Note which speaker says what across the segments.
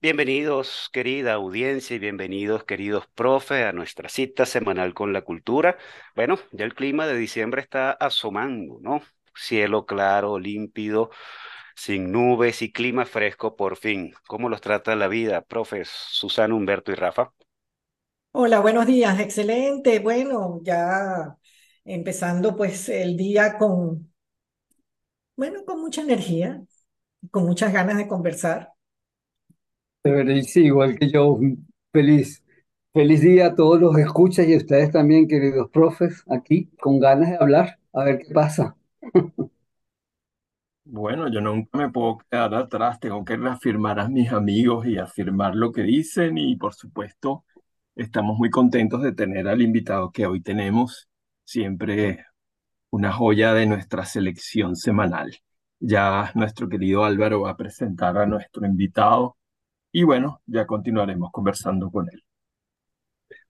Speaker 1: Bienvenidos, querida audiencia, y bienvenidos, queridos profe, a nuestra cita semanal con la cultura. Bueno, ya el clima de diciembre está asomando, ¿no? Cielo claro, límpido, sin nubes y clima fresco por fin. ¿Cómo los trata la vida, profes Susana, Humberto y Rafa?
Speaker 2: Hola, buenos días, excelente. Bueno, ya empezando pues el día con, bueno, con mucha energía, con muchas ganas de conversar.
Speaker 3: Sí, igual que yo, feliz, feliz día a todos los escuchas y a ustedes también, queridos profes, aquí con ganas de hablar, a ver qué pasa.
Speaker 4: Bueno, yo nunca me puedo quedar atrás, tengo que reafirmar a mis amigos y afirmar lo que dicen y por supuesto estamos muy contentos de tener al invitado que hoy tenemos, siempre una joya de nuestra selección semanal. Ya nuestro querido Álvaro va a presentar a nuestro invitado y bueno, ya continuaremos conversando con él.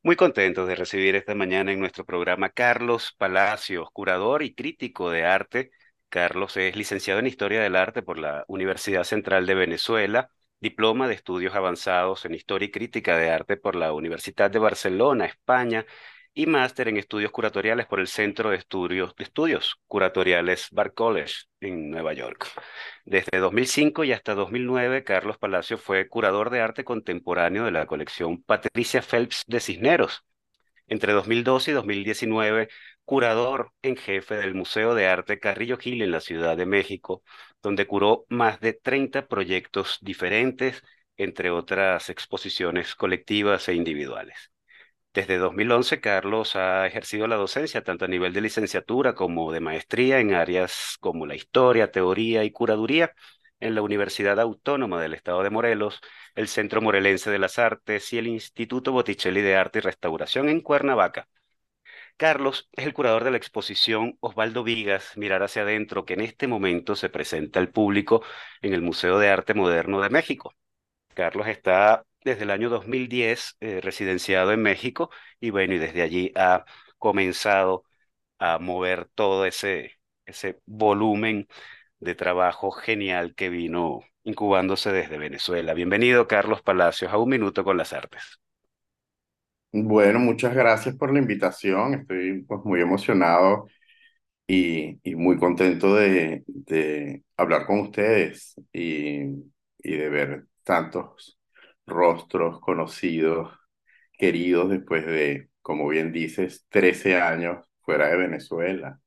Speaker 1: Muy contentos de recibir esta mañana en nuestro programa Carlos Palacios, curador y crítico de arte. Carlos es licenciado en Historia del Arte por la Universidad Central de Venezuela, diploma de estudios avanzados en Historia y Crítica de Arte por la Universidad de Barcelona, España, y máster en estudios curatoriales por el Centro de Estudios, de estudios Curatoriales Bar College en Nueva York. Desde 2005 y hasta 2009, Carlos Palacio fue curador de arte contemporáneo de la colección Patricia Phelps de Cisneros. Entre 2012 y 2019, curador en jefe del Museo de Arte Carrillo Gil en la Ciudad de México, donde curó más de 30 proyectos diferentes, entre otras exposiciones colectivas e individuales. Desde 2011, Carlos ha ejercido la docencia tanto a nivel de licenciatura como de maestría en áreas como la historia, teoría y curaduría en la Universidad Autónoma del Estado de Morelos, el Centro Morelense de las Artes y el Instituto Botticelli de Arte y Restauración en Cuernavaca. Carlos es el curador de la exposición Osvaldo Vigas, Mirar hacia adentro, que en este momento se presenta al público en el Museo de Arte Moderno de México. Carlos está desde el año 2010 eh, residenciado en México y bueno, y desde allí ha comenzado a mover todo ese, ese volumen de trabajo genial que vino incubándose desde Venezuela. Bienvenido, Carlos Palacios, a Un Minuto con las Artes.
Speaker 5: Bueno, muchas gracias por la invitación. Estoy pues, muy emocionado y, y muy contento de, de, hablar con ustedes y, y de ver tantos rostros conocidos, queridos después de, como bien dices, 13 años fuera de Venezuela.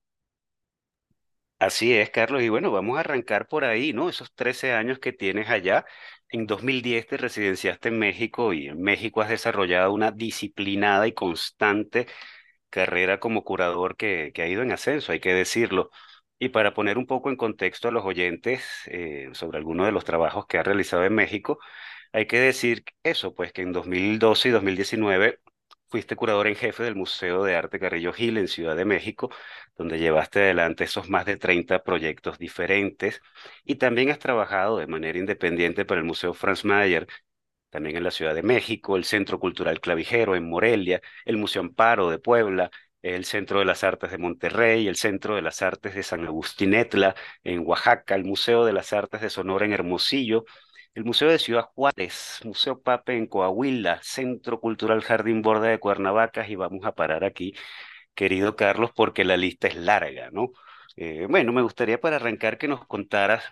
Speaker 1: Así es, Carlos. Y bueno, vamos a arrancar por ahí, ¿no? Esos 13 años que tienes allá. En 2010 te residenciaste en México y en México has desarrollado una disciplinada y constante carrera como curador que, que ha ido en ascenso, hay que decirlo. Y para poner un poco en contexto a los oyentes eh, sobre algunos de los trabajos que ha realizado en México, hay que decir eso, pues que en 2012 y 2019 fuiste curador en jefe del Museo de Arte Carrillo Gil en Ciudad de México, donde llevaste adelante esos más de 30 proyectos diferentes. Y también has trabajado de manera independiente para el Museo Franz Mayer, también en la Ciudad de México, el Centro Cultural Clavijero en Morelia, el Museo Amparo de Puebla, el Centro de las Artes de Monterrey, el Centro de las Artes de San Agustinetla en Oaxaca, el Museo de las Artes de Sonora en Hermosillo, el Museo de Ciudad Juárez, Museo Pape en Coahuila, Centro Cultural Jardín Borda de Cuernavaca, y vamos a parar aquí, querido Carlos, porque la lista es larga, ¿no? Eh, bueno, me gustaría para arrancar que nos contaras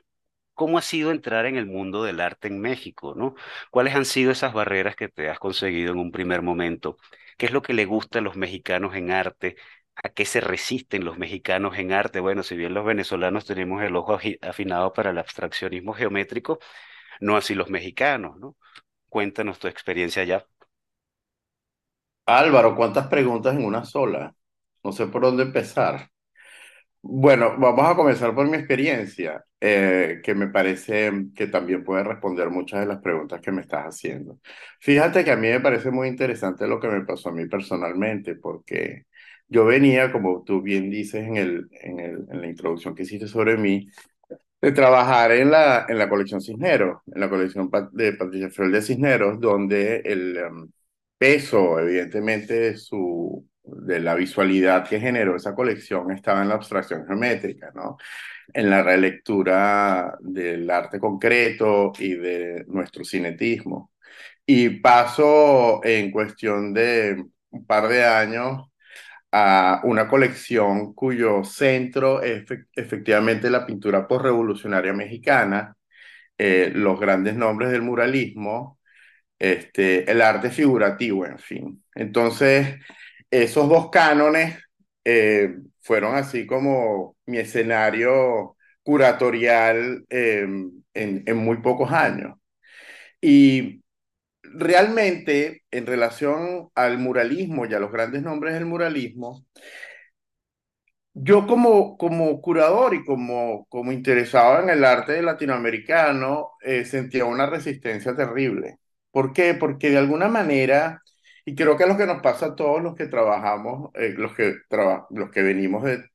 Speaker 1: cómo ha sido entrar en el mundo del arte en México, ¿no? ¿Cuáles han sido esas barreras que te has conseguido en un primer momento? ¿Qué es lo que le gusta a los mexicanos en arte? ¿A qué se resisten los mexicanos en arte? Bueno, si bien los venezolanos tenemos el ojo afinado para el abstraccionismo geométrico, no así los mexicanos, ¿no? Cuéntanos tu experiencia allá.
Speaker 5: Álvaro, ¿cuántas preguntas en una sola? No sé por dónde empezar. Bueno, vamos a comenzar por mi experiencia, eh, que me parece que también puede responder muchas de las preguntas que me estás haciendo. Fíjate que a mí me parece muy interesante lo que me pasó a mí personalmente, porque yo venía, como tú bien dices en el, en el, en la introducción que hiciste sobre mí, de trabajar en la, en la colección Cisneros, en la colección de Patricia Fiol de Cisneros, donde el em, peso, evidentemente, de, su, de la visualidad que generó esa colección estaba en la abstracción geométrica, ¿no? En la relectura del arte concreto y de nuestro cinetismo. Y paso en cuestión de un par de años a una colección cuyo centro es efectivamente la pintura postrevolucionaria mexicana, eh, los grandes nombres del muralismo, este, el arte figurativo, en fin. Entonces, esos dos cánones eh, fueron así como mi escenario curatorial em, en, en muy pocos años. Y realmente, en relación al muralismo y a los grandes nombres del muralismo, yo como, como curador y como, como interesado en el arte latinoamericano, eh, sentía una resistencia terrible. ¿Por qué? Porque de alguna manera, y creo que es lo que nos pasa a todos los que trabajamos, eh, los, que los que venimos de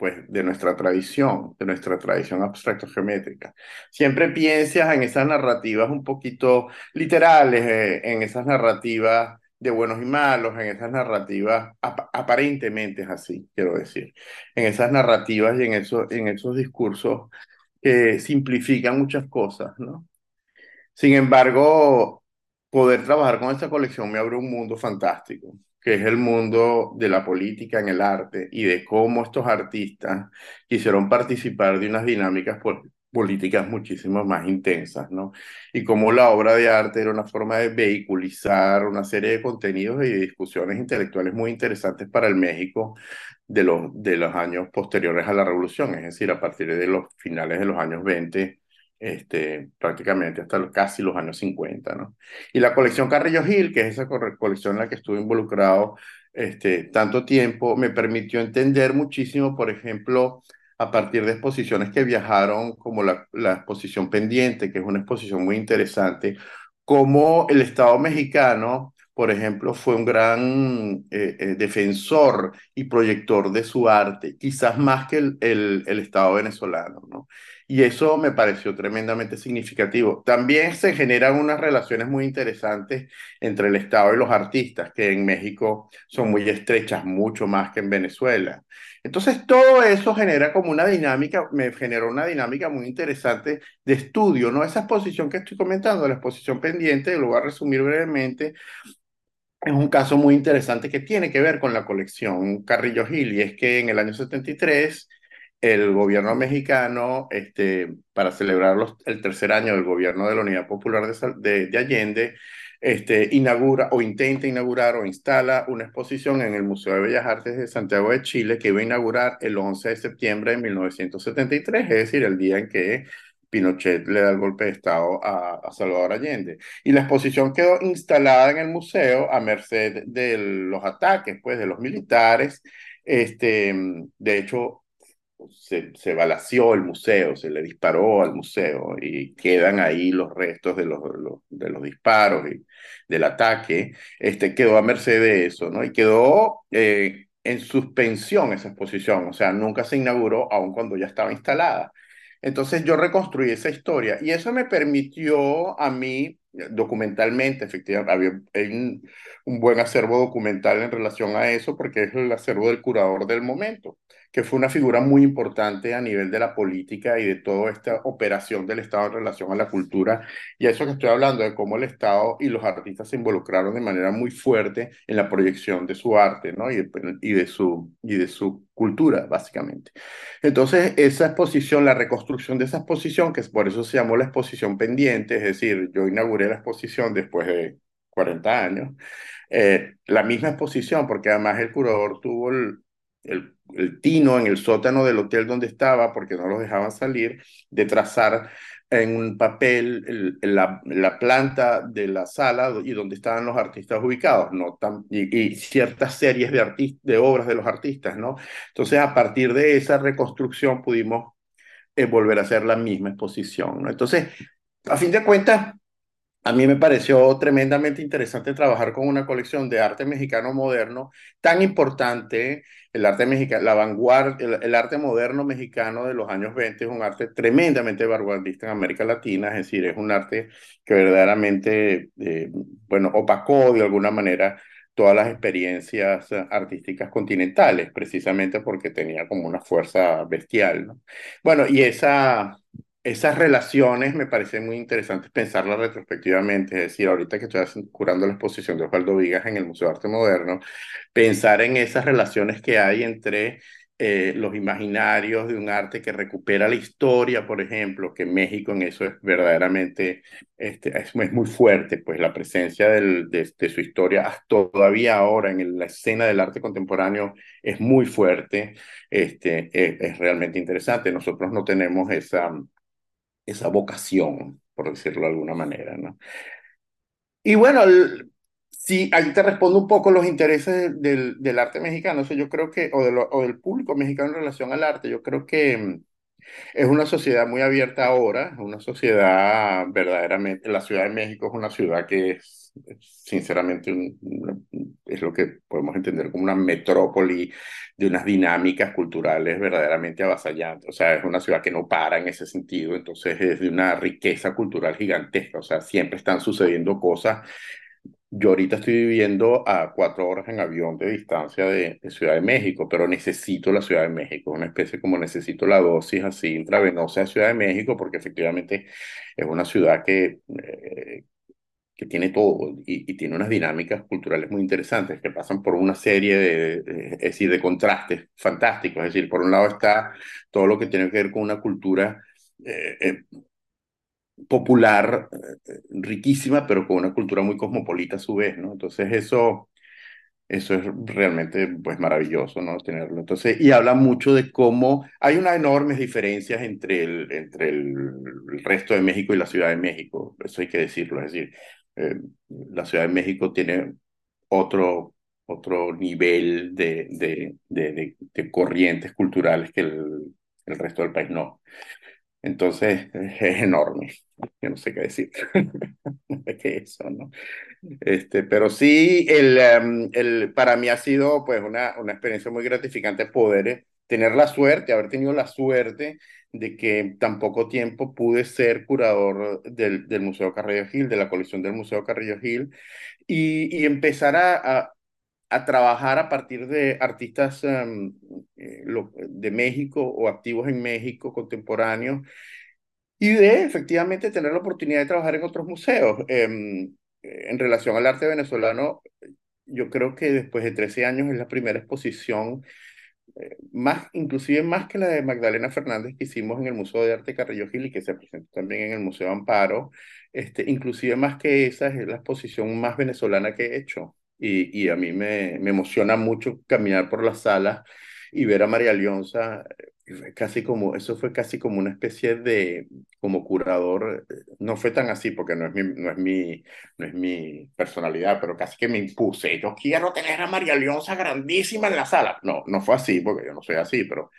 Speaker 5: pues, de nuestra tradición, de nuestra tradición abstracto-geométrica. Siempre piensas en esas narrativas un poquito literales, eh, en esas narrativas de buenos y malos, en esas narrativas aparentemente es así, quiero decir, en esas narrativas y en, eso, en esos discursos que simplifican muchas cosas, ¿no? Sin embargo, poder trabajar con esta colección me abre un mundo fantástico que es el mundo de la política en el arte y de cómo estos artistas quisieron participar de unas dinámicas políticas muchísimo más intensas, ¿no? Y cómo la obra de arte era una forma de vehiculizar una serie de contenidos y discusiones intelectuales muy interesantes para el México de los, de los años posteriores a la Revolución, es decir, a partir de los finales de los años 20 este, prácticamente hasta casi los años 50, ¿no? Y la colección Carrillo Gil, que es esa colección en la que estuve involucrado este, tanto tiempo, me permitió entender muchísimo, por ejemplo, a partir de exposiciones que viajaron, como la, la exposición pendiente, que es una exposición muy interesante, cómo el Estado mexicano por ejemplo, fue un gran eh, eh, defensor y proyector de su arte, quizás más que el, el, el, Estado venezolano, ¿no? Y eso me pareció tremendamente significativo. También se generan unas relaciones muy interesantes entre el Estado y los artistas, que en México son muy estrechas, mucho más que en Venezuela. Entonces, todo eso genera como una dinámica, me generó una dinámica muy interesante de estudio, ¿no? Esa exposición que estoy comentando, la exposición pendiente, lo voy a resumir brevemente, es un caso muy interesante que tiene que ver con la colección Carrillo Gil, y es que en el año 73 el gobierno mexicano, este, para celebrar el tercer año del gobierno de la Unidad Popular de, de, Allende, este, inaugura o intenta inaugurar o instala una exposición en el Museo de Bellas Artes de Santiago de Chile que iba a inaugurar el 11 de septiembre de 1973, es decir, el día en que Pinochet le da el golpe de Estado a, Salvador Allende. Y la exposición quedó instalada en el museo a merced de los ataques pues, de los militares. Este, de hecho, se, se balació el museo, se le disparó al museo y quedan ahí los restos de los, de los disparos y del ataque. Este, quedó a merced de eso, ¿no? Y quedó... Eh, en suspensión esa exposición, o sea, nunca se inauguró aun cuando ya estaba instalada. Entonces yo reconstruí esa historia y eso me permitió a mí documentalmente, efectivamente, había un, un, buen acervo documental en relación a eso porque es el acervo del curador del momento que fue una figura muy importante a nivel de la política y de toda esta operación del Estado en relación a la cultura. Y a eso que estoy hablando, de cómo el Estado y los artistas se involucraron de manera muy fuerte en la proyección de su arte ¿no? y, de, su, y de su cultura, básicamente. Entonces, esa exposición, la reconstrucción de esa exposición, que es por eso se llamó la exposición pendiente, es decir, yo inauguré la exposición después de 40 años, eh, la misma exposición, porque además el curador tuvo el, el, tino en el sótano del hotel donde estaba, porque no los dejaban salir, de trazar en un papel la, la, planta de la sala y donde estaban los artistas ubicados, ¿no? y, ciertas series de, de obras de los artistas, ¿no? Entonces, a partir de esa reconstrucción pudimos eh, volver a hacer la misma exposición, ¿no? Entonces, a fin de cuentas, a mí me pareció tremendamente interesante trabajar con una colección de arte mexicano moderno tan importante. El arte mexicano, la vanguardia, el, arte moderno mexicano de los años 20 es un arte tremendamente vanguardista en América Latina, es decir, es un arte que verdaderamente, eh, bueno, opacó de alguna manera todas las experiencias artísticas continentales, precisamente porque tenía como una fuerza bestial, ¿no? Bueno, y esa, esas relaciones me parecen muy interesantes pensarlas retrospectivamente, es decir, ahorita que estoy curando la exposición de Osvaldo Vigas en el Museo de Arte Moderno, pensar en esas relaciones que hay entre eh, los imaginarios de un arte que recupera la historia, por ejemplo, que México en eso es verdaderamente, este, es, muy fuerte, pues la presencia del, de, su historia todavía ahora en la escena del arte contemporáneo es muy fuerte, este, es, es realmente interesante. Nosotros no tenemos esa, esa vocación, por decirlo de alguna manera, ¿no? Y bueno, sí, ahí te respondo un poco los intereses del, arte mexicano, o yo creo que, o, de o del público mexicano en relación al arte, yo creo que mm, es una sociedad muy abierta ahora, una sociedad verdaderamente, la Ciudad de México es una ciudad que es, sinceramente, es lo que podemos entender como una metrópoli de unas dinámicas culturales verdaderamente avasallantes. O sea, es una ciudad que no para en ese sentido, entonces es de una riqueza cultural gigantesca, o sea, siempre están sucediendo cosas yo ahorita estoy viviendo a cuatro horas en avión de distancia de, Ciudad de México, pero necesito la Ciudad de México, una especie como necesito la dosis así intravenosa de Ciudad de México, porque efectivamente es una ciudad que, eh, que tiene todo y, tiene unas dinámicas culturales muy interesantes que pasan por una serie de, es decir, de contrastes fantásticos. Es decir, por un lado está todo lo que tiene que ver con una cultura eh, eh, popular, eh, riquísima, pero con una cultura muy cosmopolita a su vez, ¿no? Entonces eso, eso es realmente pues maravilloso, ¿no? Tenerlo. Entonces, y habla mucho de cómo hay unas enormes diferencias entre el, entre el, resto de México y la Ciudad de México, eso hay que decirlo, es decir, eh, la Ciudad de México tiene otro, otro nivel de, de, de, de corrientes culturales que el, el resto del país no. Entonces es enorme. Yo no sé qué decir. que eso, ¿no? Este, pero sí, el, em, el, para mí ha sido pues una, una experiencia muy gratificante poder eh, tener la suerte, haber tenido la suerte de que tan poco tiempo pude ser curador del, del Museo Carrillo Gil, de la colección del Museo Carrillo Gil, y, y empezar a, a trabajar a partir de artistas eh, de México o activos en México contemporáneos y de efectivamente tener la oportunidad de trabajar en otros museos. Em, en relación al arte venezolano, yo creo que después de 13 años es la primera exposición, eh, más, inclusive más que la de Magdalena Fernández que hicimos en el Museo de Arte Carrillo Gil y que se presentó también en el Museo Amparo, este, inclusive más que esa es la exposición más venezolana que he hecho y, y a mí me, me, emociona mucho caminar por las salas y ver a María Leonza, eh, casi como, eso fue casi como una especie de, como curador, eh, no fue tan así porque no es mi, no es mi, no es mi personalidad, pero casi que me impuse, yo quiero tener a María Leonza grandísima en la sala. No, no fue así porque yo no soy así, pero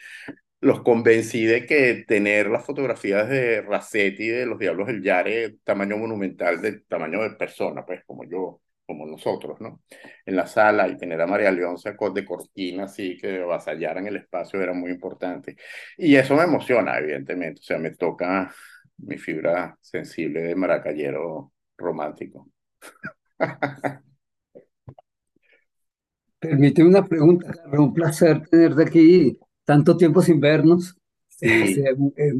Speaker 5: los convencí de que tener las fotografías de Racetti, de los Diablos del Yare, tamaño monumental, de tamaño de persona, pues como yo, como nosotros, ¿no? En la sala y tener a María Leonza de cortina así que avasallaran el espacio era muy importante. Y eso me emociona, evidentemente, o sea, me toca mi fibra sensible de maracayero romántico.
Speaker 3: Permite una pregunta, un placer tenerte aquí tanto tiempo sin vernos. Sí. Es,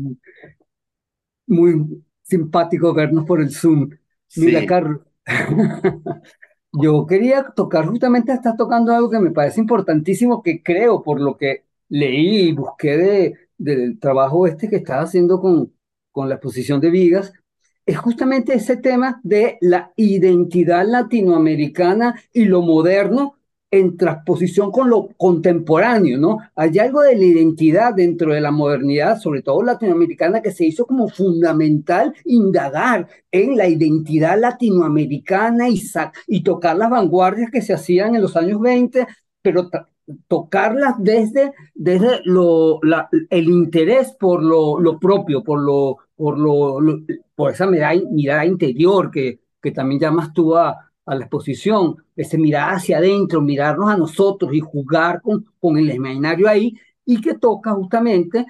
Speaker 3: muy simpático vernos por el Zoom. Mira, Carlos, Yo quería tocar, justamente estás tocando algo que me parece importantísimo, que creo por lo que leí y busqué de, del trabajo este que estás haciendo con, con la exposición de Vigas, es justamente ese tema de la identidad latinoamericana y lo moderno en transposición con lo contemporáneo, ¿no? Hay algo de la identidad dentro de la modernidad, sobre todo latinoamericana, que se hizo como fundamental indagar en la identidad latinoamericana y, y tocar las vanguardias que se hacían en los años 20, pero tocarlas desde, desde lo, el interés por lo, lo, propio, por, lo, por, lo, por esa mirada, mirada interior que, que también llamas tú a, a la exposición, ese mirar hacia adentro, mirarnos a nosotros y jugar con, con el imaginario ahí, y que toca justamente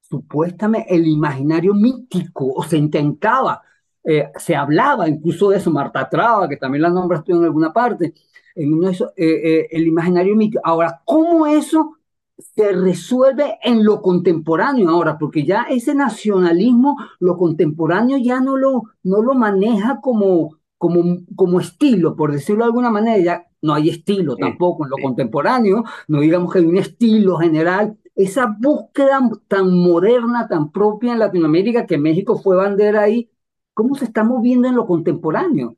Speaker 3: supuestamente el imaginario mítico, o se intentaba, eh, se hablaba incluso de eso, Marta Traba, que también la nombras tú en alguna parte, en uno eh, eh, el imaginario mítico. Ahora, ¿cómo eso se resuelve en lo contemporáneo ahora? Porque ya ese nacionalismo, lo contemporáneo ya no lo, no lo maneja como, como, como estilo, por decirlo de alguna manera, ya no hay estilo tampoco en lo contemporáneo, no digamos que hay un estilo general. Esa búsqueda tan moderna, tan propia en Latinoamérica, que México fue bandera ahí, ¿cómo se está moviendo en lo contemporáneo?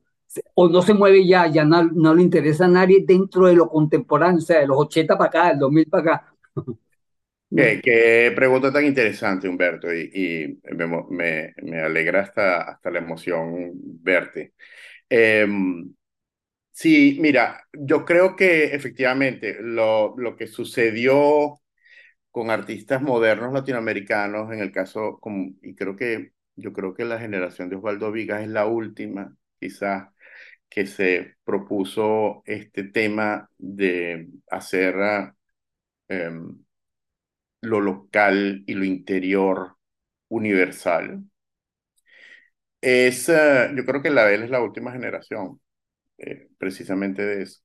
Speaker 3: O no se mueve ya, ya no, no le interesa a nadie dentro de lo contemporáneo, o sea, de los 80 para acá, del 2000 para acá.
Speaker 5: Qué, pregunta tan interesante, Humberto, y, y me, me, alegra hasta, hasta la emoción verte. Em, sí, mira, yo creo que efectivamente lo, lo que sucedió con artistas modernos latinoamericanos, en el caso, y creo que yo creo que la generación de Osvaldo Vigas es la última, quizás, que se propuso este tema de hacer em, lo local y lo interior universal es, yo creo que la de es la última generación, eh, precisamente de eso.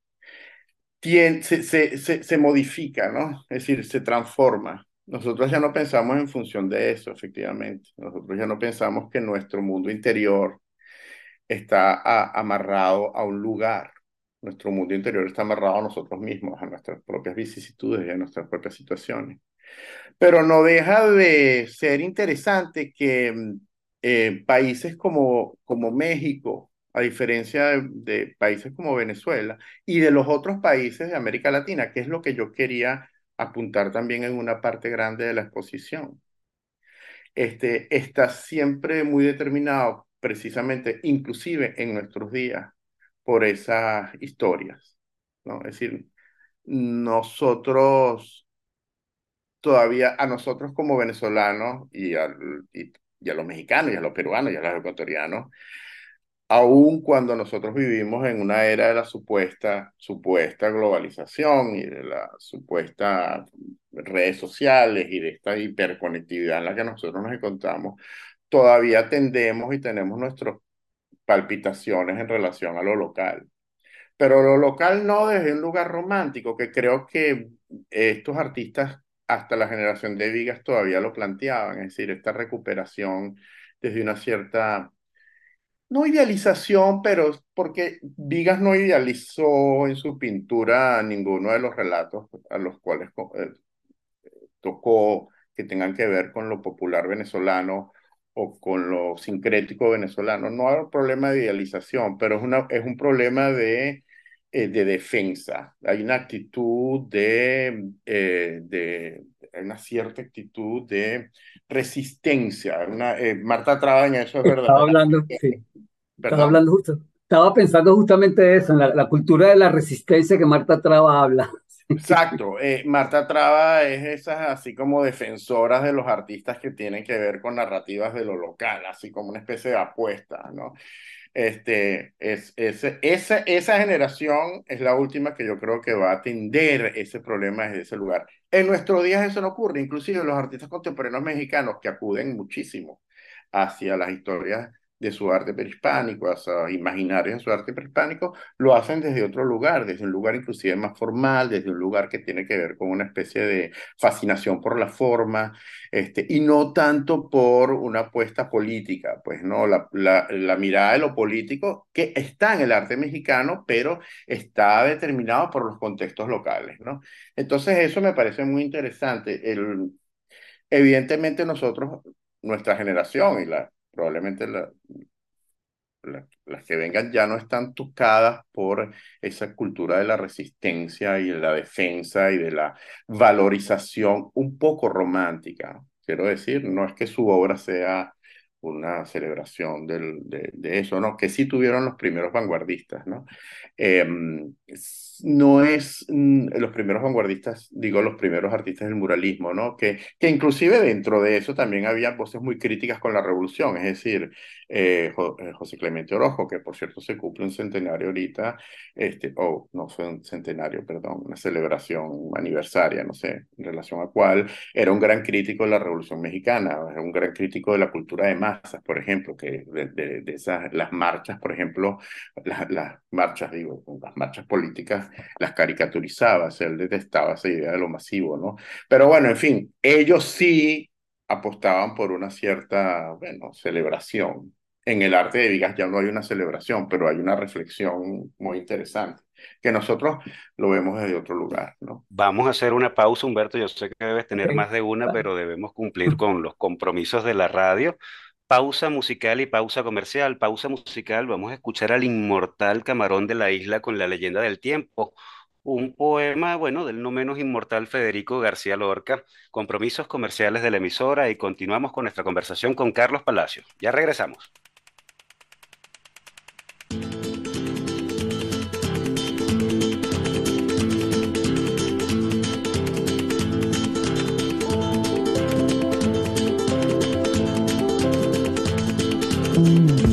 Speaker 5: se, se, se, modifica, ¿no? Es decir, se transforma. Nosotros ya no pensamos en función de eso, efectivamente. Nosotros ya no pensamos que nuestro mundo interior está amarrado a un lugar. Nuestro mundo interior está amarrado a nosotros mismos, a nuestras propias vicisitudes y a nuestras propias situaciones. Pero no deja de ser interesante que mm, eh, países como, como México, a diferencia de, países como Venezuela y de los otros países de América Latina, que es lo que yo quería apuntar también en una parte grande de la exposición. Este, está siempre muy determinado, precisamente, inclusive en nuestros días, por esas historias. ¿no? Es decir, nosotros todavía, a nosotros como venezolanos y, y y a los mexicanos, y a los peruanos, y a los ecuatorianos, aun cuando nosotros vivimos en una era de la supuesta, supuesta globalización y de la supuesta redes sociales y de esta hiperconectividad en la que nosotros nos encontramos, todavía tendemos y tenemos nuestras palpitaciones en relación a lo local. Pero lo local no desde un lugar romántico, que creo que estos artistas hasta la generación de Vigas todavía lo planteaban, es decir, esta recuperación desde una cierta, no idealización, pero porque Vigas no idealizó en su pintura ninguno de los relatos a los cuales eh, tocó que tengan que ver con lo popular venezolano o con lo sincrético venezolano. No hay un problema de idealización, pero es, una, es un problema de eh, de defensa, hay una actitud de, eh, de, una cierta actitud de resistencia. Una, eh, Marta Traba en eso es verdad.
Speaker 3: Estaba hablando, sí. Estaba hablando justo. Estaba pensando justamente eso, en la, la, cultura de la resistencia que Marta Traba habla.
Speaker 5: Exacto, Marta Traba es esas así como defensoras de los artistas que tienen que ver con narrativas de lo local, así como una especie de apuesta, ¿no? Este, es, esa, esa generación es la última que yo creo que va a atender ese problema desde ese lugar. En nuestros días eso no ocurre, inclusive los artistas contemporáneos mexicanos que acuden muchísimo hacia las historias de su arte prehispánico, a sus imaginarios en su arte prehispánico, lo hacen desde otro lugar, desde un lugar inclusive más formal, desde un lugar que tiene que ver con una especie de fascinación por la forma, este, y no tanto por una apuesta política, pues no, la, la, la mirada de lo político que está en el arte mexicano, pero está determinado por los contextos locales, ¿no? Entonces eso me parece muy interesante. El, evidentemente nosotros, nuestra generación y la probablemente la, las que vengan ya no están tocadas por esa cultura de la resistencia y de la defensa y de la valorización un poco romántica. Quiero decir, no es que su obra sea una celebración del, de, eso, ¿no? Que sí tuvieron los primeros vanguardistas, ¿no? Eh, no es mm, los primeros vanguardistas, digo, los primeros artistas del muralismo, ¿no? Que, que inclusive dentro de eso también había voces muy críticas con la revolución, es decir, eh, eh, José Clemente Orojo, que por cierto se cumple un centenario ahorita, este, o oh, no fue un centenario, perdón, una celebración aniversaria, no sé, en relación a cuál, era un gran crítico de la revolución mexicana, era un gran crítico de la cultura de masas, por ejemplo, que de, de, esas, las marchas, por ejemplo, las, las marchas, digo, las marchas políticas las caricaturizaba, o sea, él detestaba esa idea de lo masivo, ¿no? Pero bueno, en fin, ellos sí apostaban por una cierta, bueno, celebración. En el arte de Vigas ya no hay una celebración, pero hay una reflexión muy interesante, que nosotros lo vemos desde otro lugar, ¿no?
Speaker 6: Vamos a hacer una pausa, Humberto. Yo sé que debes tener más de una, pero debemos cumplir con los compromisos de la radio. Pausa musical y pausa comercial. Pausa musical, vamos a escuchar al inmortal Camarón de la Isla con la leyenda del tiempo. Un poema, bueno, del no menos inmortal Federico García Lorca. Compromisos comerciales de la emisora y continuamos con nuestra conversación con Carlos Palacios. Ya regresamos. Mm-hmm.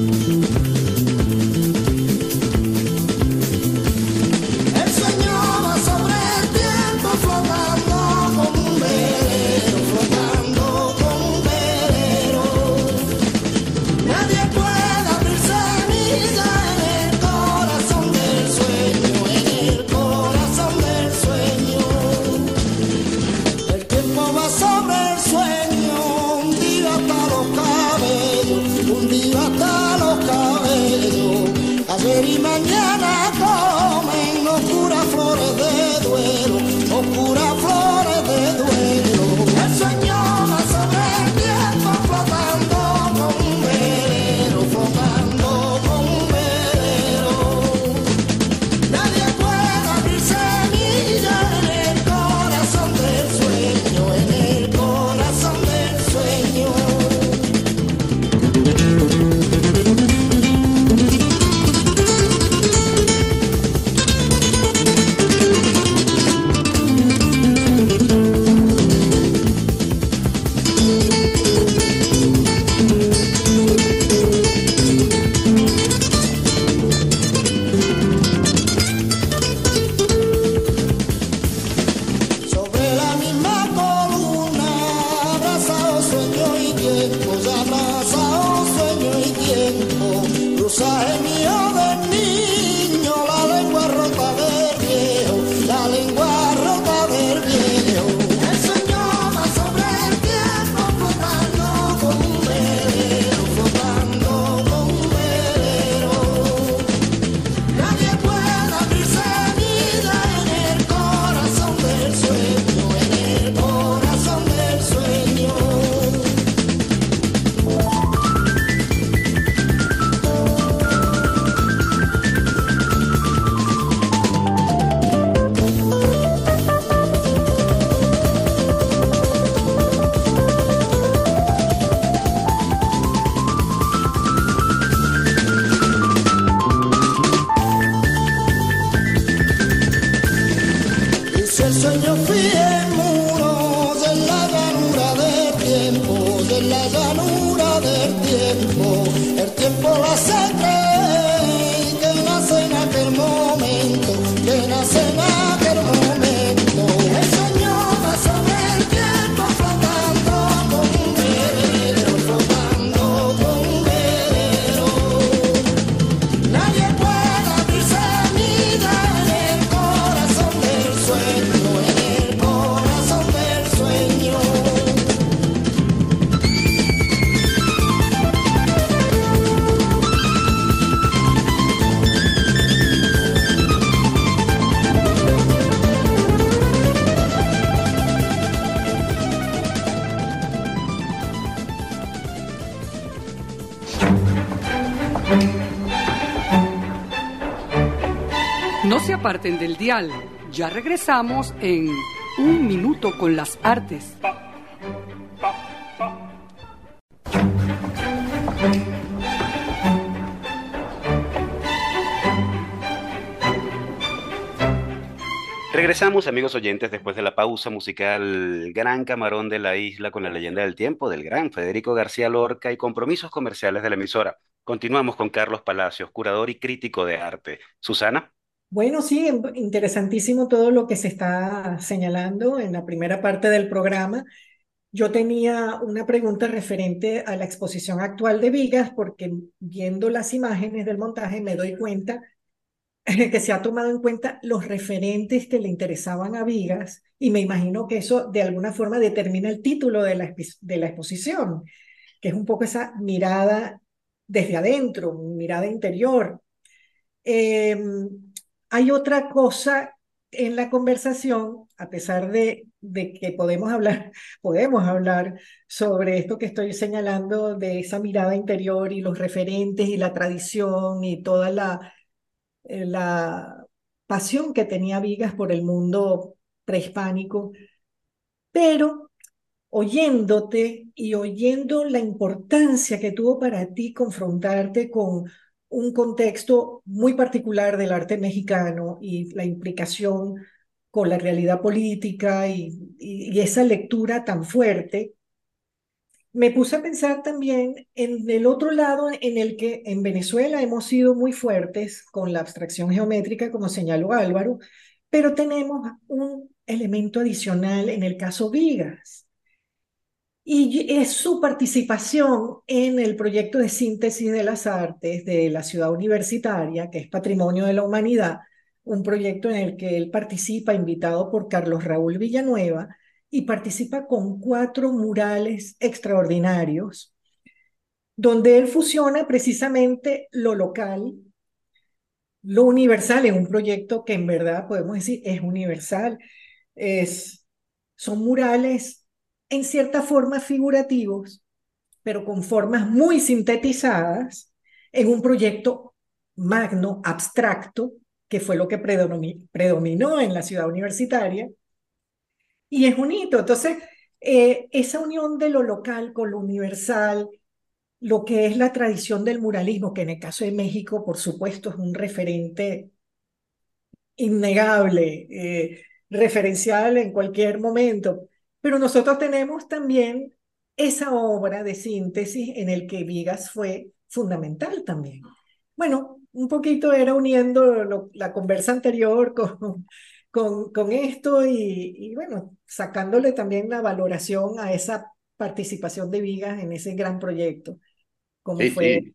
Speaker 7: Aparten del dial. Ya regresamos en Un Minuto con las Artes.
Speaker 1: Regresamos, amigos oyentes, después de la pausa musical Gran Camarón de la Isla con la leyenda del tiempo del gran Federico García Lorca y compromisos comerciales de la emisora. Continuamos con Carlos Palacios, curador y crítico de arte. Susana.
Speaker 2: Bueno, sí, interesantísimo todo lo que se está señalando en la primera parte del programa. Yo tenía una pregunta referente a la exposición actual de Vigas, porque viendo las imágenes del montaje me doy cuenta que se ha tomado en cuenta los referentes que le interesaban a Vigas y me imagino que eso de alguna forma determina el título de la, de la exposición, que es un poco esa mirada desde adentro, mirada interior. Em, hay otra cosa en la conversación, a pesar de, que podemos hablar, podemos hablar sobre esto que estoy señalando, de esa mirada interior y los referentes y la tradición y toda la eh, la pasión que tenía Vigas por el mundo prehispánico, pero oyéndote y oyendo la importancia que tuvo para ti confrontarte con un contexto muy particular del arte mexicano y la implicación con la realidad política y, esa lectura tan fuerte, me puse a pensar también en el otro lado en el que en Venezuela hemos sido muy fuertes con la abstracción geométrica, como señaló Álvaro, pero tenemos un elemento adicional en el caso Vigas. Y es su participación en el proyecto de síntesis de las artes de la ciudad universitaria, que es Patrimonio de la Humanidad, un proyecto en el que él participa invitado por Carlos Raúl Villanueva, y participa con cuatro murales extraordinarios, donde él fusiona precisamente lo local, lo universal en un proyecto que en verdad podemos decir es universal. Es, son murales en cierta forma figurativos, pero con formas muy sintetizadas en un proyecto magno, abstracto, que fue lo que predominó en la ciudad universitaria, y es bonito. Entonces, eh, esa unión de lo local con lo universal, lo que es la tradición del muralismo, que en el caso de México, por supuesto, es un referente innegable, eh, referencial en cualquier momento. Pero nosotros tenemos también esa obra de síntesis en el que Vigas fue fundamental también. Bueno, un poquito era uniendo la conversa anterior con, con, con esto y, bueno, sacándole también la valoración a esa participación de Vigas en ese gran proyecto, como fue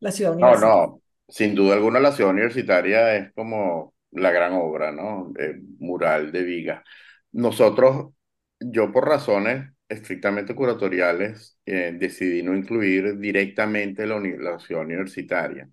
Speaker 2: la ciudad universitaria.
Speaker 5: No, no, sin duda alguna la ciudad universitaria es como la gran obra, ¿no? mural de Vigas. Nosotros, yo por razones estrictamente curatoriales, eh, decidí no incluir directamente la, ciudad universitaria.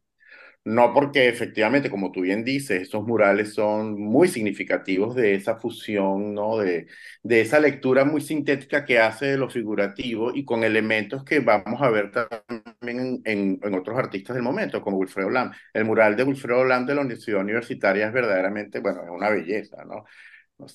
Speaker 5: No porque efectivamente, como tú bien dices, estos murales son muy significativos de esa fusión, ¿no? De, de esa lectura muy sintética que hace de lo figurativo y con elementos que vamos a ver también en, en, otros artistas del momento, como Wilfredo Lam. El mural de Wilfredo Lam de la Universidad Universitaria es verdaderamente, bueno, es una belleza, ¿no?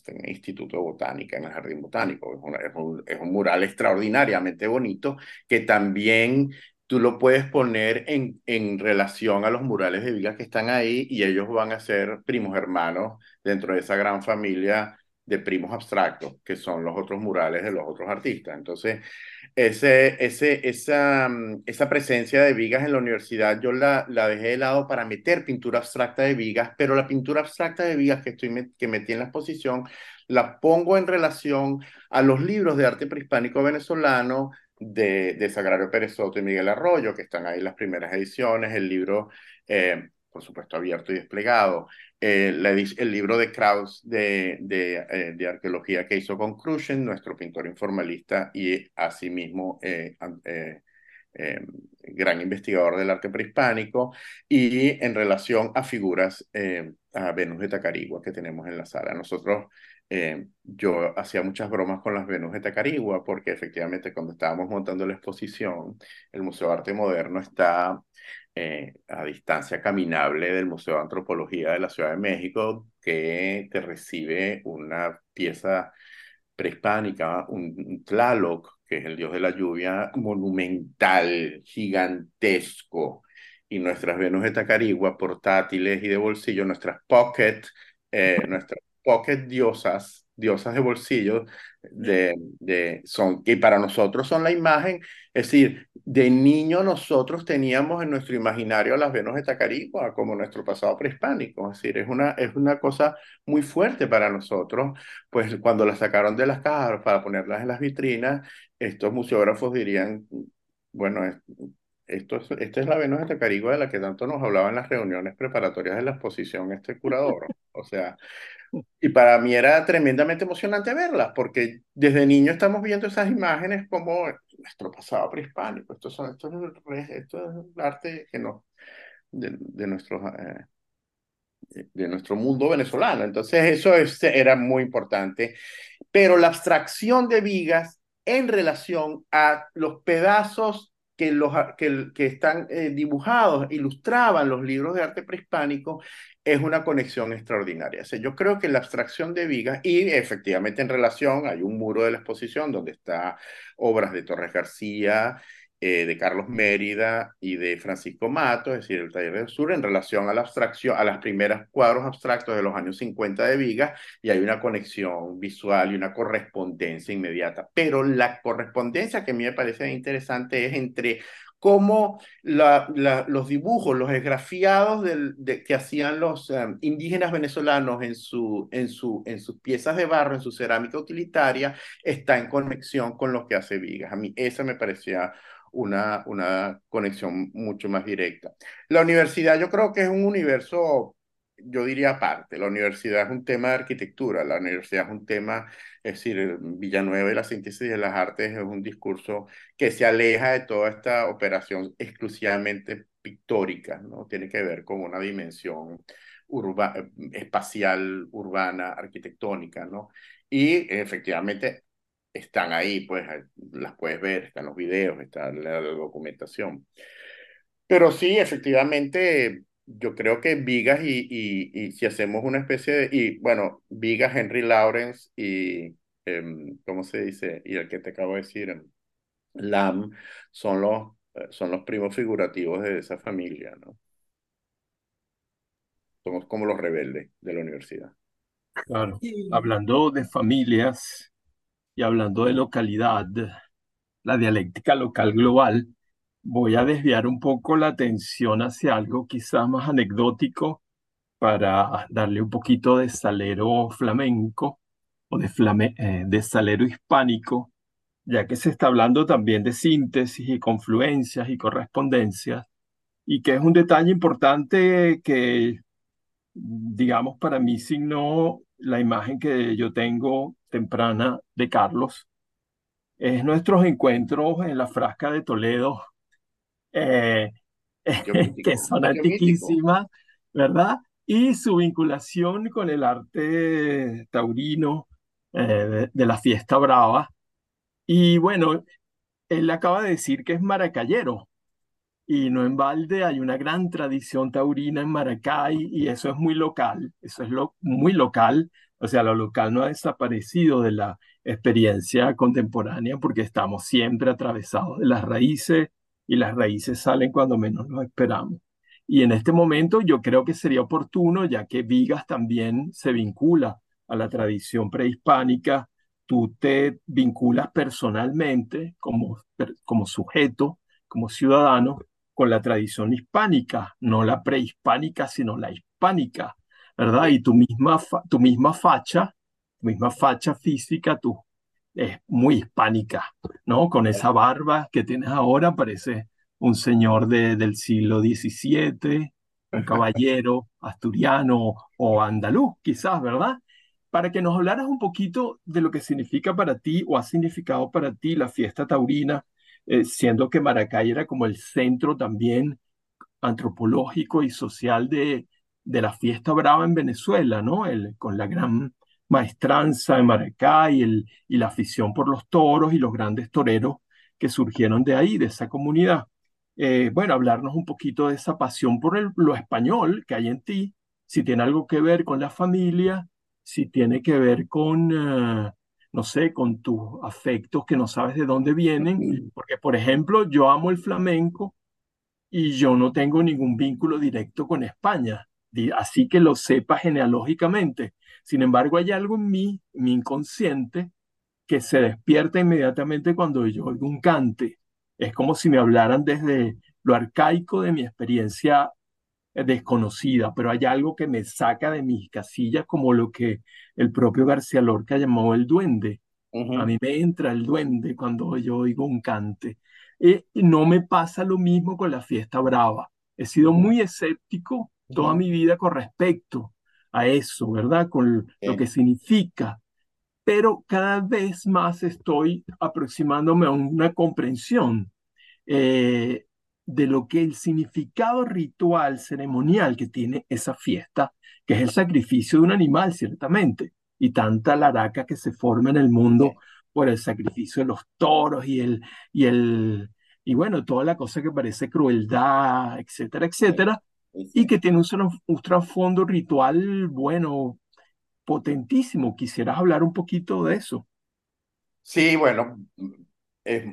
Speaker 5: En el Instituto de Botánica, en el Jardín Botánico. Es, un, es un, mural extraordinariamente bonito que también tú lo puedes poner en, en relación a los murales de Vigas que están ahí y ellos van a ser primos hermanos dentro de esa gran familia de primos abstractos, que son los otros murales de los otros artistas. Entonces, ese, ese, esa, mm, esa presencia de Vigas en la universidad yo la, la dejé de lado para meter pintura abstracta de Vigas, pero la pintura abstracta de Vigas que, estoy, que metí en la exposición la pongo en relación a los libros de arte prehispánico venezolano de, de Sagrario Pérez Soto y Miguel Arroyo, que están ahí las primeras ediciones, el libro, eh, por supuesto, abierto y desplegado, eh, el libro de Kraus de, eh, arqueología que hizo con Krushen, nuestro pintor informalista y asimismo gran investigador del arte prehispánico, y en relación a figuras, a Venus de Tacarigua que tenemos en la sala. Nosotros eh, yo hacía muchas bromas con las Venus de Tacarigua porque efectivamente cuando estábamos montando la exposición, el Museo de Arte Moderno está eh, a distancia caminable del Museo de Antropología de la Ciudad de México, que te recibe una pieza prehispánica, un, Tlaloc, que es el dios de la lluvia, monumental, gigantesco, y nuestras Venus de Tacarigua, portátiles y de bolsillo, nuestras pocket, eh, nuestras pocket diosas, diosas de bolsillo, de, de, son, que para nosotros son la imagen, es decir, de niño nosotros teníamos en nuestro imaginario las Venus de Tacarigua como nuestro pasado prehispánico, es decir, es una, es una cosa muy fuerte para nosotros, pues cuando las sacaron de las cajas para ponerlas en las vitrinas, estos museógrafos dirían, bueno, esto es, esta es la Venus de Tacarigua de la que tanto nos hablaba en las reuniones preparatorias de la exposición este curador. O sea, y para mí era tremendamente emocionante verlas, porque desde niño estamos viendo esas imágenes como nuestro pasado prehispánico. Esto, son, esto, es, esto es el arte que no, de, de, nuestro, eh, de, nuestro mundo venezolano. Entonces eso es, era muy importante. Pero la abstracción de Vigas en relación a los pedazos que, los, que, que están eh, dibujados, ilustraban los libros de arte prehispánico, es una conexión extraordinaria. O sea, yo creo que la abstracción de Vigas, y efectivamente en relación, hay un muro de la exposición donde está obras de Torres García, eh, de Carlos Mérida y de Francisco Mato, es decir, el Taller del Sur, en relación a la abstracción, a las primeras cuadros abstractos de los años 50 de Vigas, y hay una conexión visual y una correspondencia inmediata. Pero la correspondencia que a mí me parece interesante es entre cómo la, los dibujos, los esgrafiados de, que hacían los um, indígenas venezolanos en, su, en, su, en sus piezas de barro, en su cerámica utilitaria, está en conexión con lo que hace Vigas. A mí esa me parecía una, una conexión mucho más directa. La universidad yo creo que es un universo yo diría aparte, la universidad es un tema de arquitectura, la universidad es un tema, es decir, Villanueva y la síntesis de las artes es un discurso que se aleja de toda esta operación exclusivamente pictórica, ¿no? Tiene que ver con una dimensión urba, espacial, urbana, arquitectónica, ¿no? Y efectivamente están ahí, pues las puedes ver, están los videos, está la documentación. Pero sí, efectivamente, yo creo que Vigas y, y, y, si hacemos una especie de, y bueno, Vigas, Henry Lawrence y, em, ¿cómo se dice? Y el que te acabo de decir, em, Lam, son los, eh, son los primos figurativos de esa familia, ¿no? Somos como los rebeldes de la universidad.
Speaker 4: Claro, hablando de familias y hablando de localidad, la dialéctica local global, voy a desviar un poco la atención hacia algo quizás más anecdótico para darle un poquito de salero flamenco o de, eh, de salero hispánico, ya que se está hablando también de síntesis y confluencias y correspondencias, y que es un detalle importante que, digamos, para mí signó la imagen que yo tengo temprana de Carlos, es nuestros encuentros en la frasca de Toledo eh, que son antiquísimas, ¿verdad? Y su vinculación con el arte taurino eh, de, la fiesta brava. Y bueno, él acaba de decir que es maracayero. Y no en balde hay una gran tradición taurina en Maracay y eso es muy local, eso es lo, muy local, o sea, lo local no ha desaparecido de la experiencia contemporánea porque estamos siempre atravesados de las raíces y las raíces salen cuando menos lo esperamos. Y en este momento yo creo que sería oportuno, ya que Vigas también se vincula a la tradición prehispánica, tú te vinculas personalmente como, como sujeto, como ciudadano, con la tradición hispánica, no la prehispánica, sino la hispánica, ¿verdad? Y tu misma, tu misma facha, tu misma facha física, tu es muy hispánica, ¿no? Con esa barba que tienes ahora, parece un señor de, del siglo XVII, un caballero asturiano o andaluz, quizás, ¿verdad? Para que nos hablaras un poquito de lo que significa para ti o ha significado para ti la fiesta taurina, eh, siendo que Maracay era como el centro también antropológico y social de, de la fiesta brava en Venezuela, ¿no? El, con la gran maestranza en Maracay el, y la afición por los toros y los grandes toreros que surgieron de ahí, de esa comunidad. eh, bueno, hablarnos un poquito de esa pasión por el, lo español que hay en ti, si tiene algo que ver con la familia, si tiene que ver con, eh, no sé, con tus afectos que no sabes de dónde vienen, porque por ejemplo, yo amo el flamenco y yo no tengo ningún vínculo directo con España, así que lo sepa genealógicamente. Sin embargo, hay algo en mí, mi inconsciente, que se despierta inmediatamente cuando yo oigo un cante. Es como si me hablaran desde lo arcaico de mi experiencia eh, desconocida, pero hay algo que me saca de mis casillas como lo que el propio García Lorca llamó el duende. A mí me entra el duende cuando yo oigo un cante. Y no me pasa lo mismo con la fiesta brava. He sido muy escéptico toda mi vida con respecto a eso, ¿verdad? Con lo que significa. Pero cada vez más estoy aproximándome a una comprensión eh, de lo que el significado ritual, ceremonial que tiene esa fiesta, que es el sacrificio de un animal, ciertamente, y tanta laraca que se forma en el mundo por el sacrificio de los toros y el, y el, y bueno, toda la cosa que parece crueldad, etcétera, etcétera, y que tiene un, un trasfondo ritual, bueno, potentísimo. ¿Quisieras hablar un poquito de eso?
Speaker 5: Sí, bueno, es,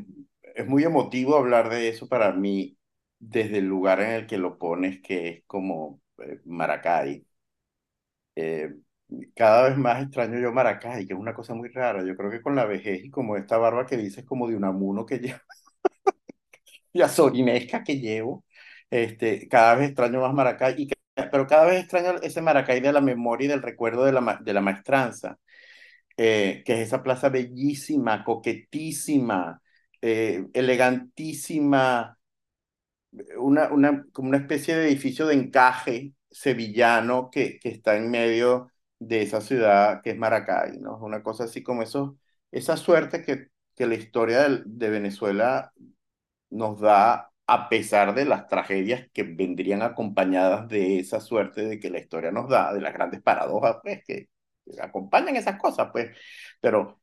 Speaker 5: es muy emotivo hablar de eso para mí desde el lugar en el que lo pones, que es como eh, Maracay. Eh, cada vez más extraño yo Maracay, que es una cosa muy rara. Yo creo que con la vejez y como esta barba que dices como de un amuno que llevo, la sorinesca que llevo, este, cada vez extraño más Maracay, y pero cada vez extraño ese Maracay de la memoria y del recuerdo de la, de la maestranza, eh, que es esa plaza bellísima, coquetísima, eh, elegantísima, una, una, como una especie de edificio de encaje sevillano que, que está en medio de esa ciudad que es Maracay, ¿no? Una cosa así como eso, esa suerte que, que la historia de, de Venezuela nos da a pesar de las tragedias que vendrían acompañadas de esa suerte de que la historia nos da, de las grandes paradojas, pues, que, acompañan esas cosas, pues, pero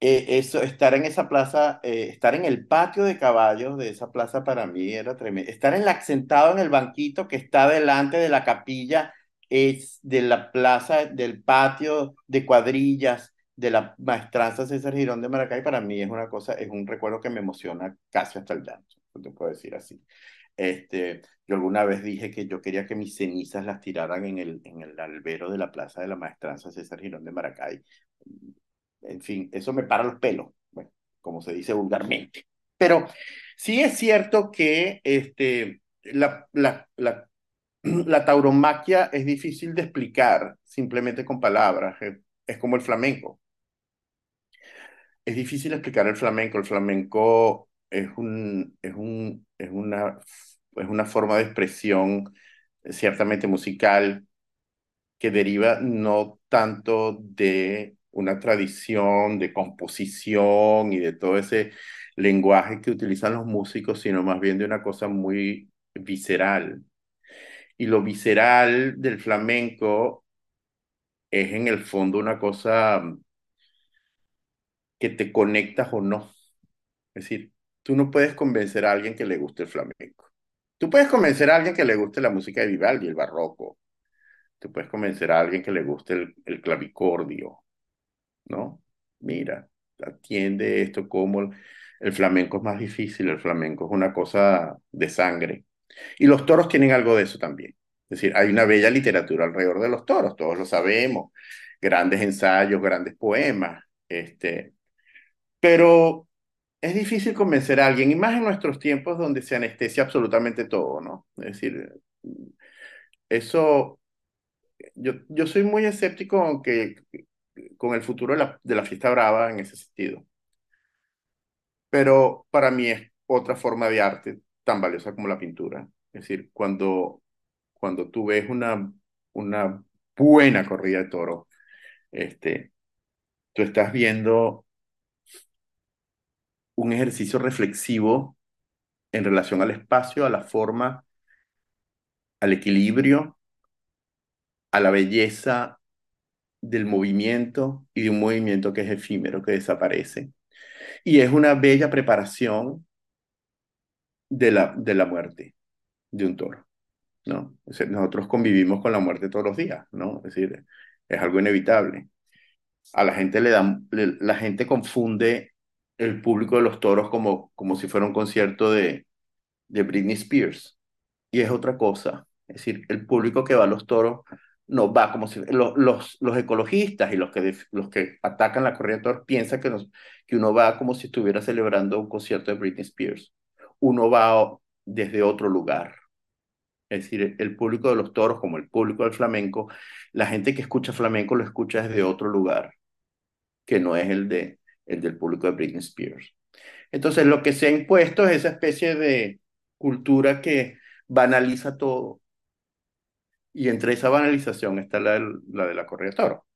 Speaker 5: eh, eso, estar en esa plaza, eh, estar en el patio de caballos de esa plaza para mí era tremendo. Estar en la, sentado en el banquito que está delante de la capilla es de la plaza, del patio de cuadrillas de la maestranza César Girón de Maracay, para mí es una cosa, es un recuerdo que me emociona casi hasta el llanto, te puedo decir así. Este, yo alguna vez dije que yo quería que mis cenizas las tiraran en el, en el albero de la plaza de la maestranza César Girón de Maracay. En fin, eso me para los pelos, como se dice vulgarmente. Pero sí es cierto que este, la, la, la la tauromaquia es difícil de explicar simplemente con palabras. Es como el flamenco. Es difícil explicar el flamenco. El flamenco es, un, es, un, es, una, es una forma de expresión ciertamente musical que deriva no tanto de una tradición de composición y de todo ese lenguaje que utilizan los músicos, sino más bien de una cosa muy visceral, y lo visceral del flamenco es en el fondo una cosa que te conectas o no. Es decir, tú no puedes convencer a alguien que le guste el flamenco. Tú puedes convencer a alguien que le guste la música de Vivaldi, el barroco. Tú puedes convencer a alguien que le guste el, el clavicordio, ¿no? Mira, atiende esto como el flamenco es más difícil, el flamenco es una cosa de sangre. Y los toros tienen algo de eso también. Es decir, hay una bella literatura alrededor de los toros, todos lo sabemos, grandes ensayos, grandes poemas, este, pero es difícil convencer a alguien, y más en nuestros tiempos donde se anestesia absolutamente todo, ¿no? Es decir, eso, yo, yo soy muy escéptico con, que, con el futuro de la, de la fiesta brava en ese sentido, pero para mí es otra forma de arte tan valiosa como la pintura. Es decir, cuando, cuando tú ves una, una buena corrida de toro, este, tú estás viendo un ejercicio reflexivo en relación al espacio, a la forma, al equilibrio, a la belleza del movimiento y de un movimiento que es efímero, que desaparece. Y es una bella preparación de la, de la muerte de un toro, ¿no? nosotros convivimos con la muerte todos los días, ¿no? Es decir, es algo inevitable. A la gente le dan, la gente confunde el público de los toros como, como si fuera un concierto de, de Britney Spears. Y es otra cosa. Es decir, el público que va a los toros no va como si los, los, los ecologistas y los que, los que atacan la corrida de piensan que, nos, que uno va como si estuviera celebrando un concierto de Britney Spears. Uno va desde otro lugar. Es decir, el público de los toros, como el público del flamenco, la gente que escucha flamenco lo escucha desde otro lugar, que no es el, de, el del público de Britney Spears. Entonces, lo que se ha impuesto es esa especie de cultura que banaliza todo. Y entre esa banalización está la, la de la corrida de toro,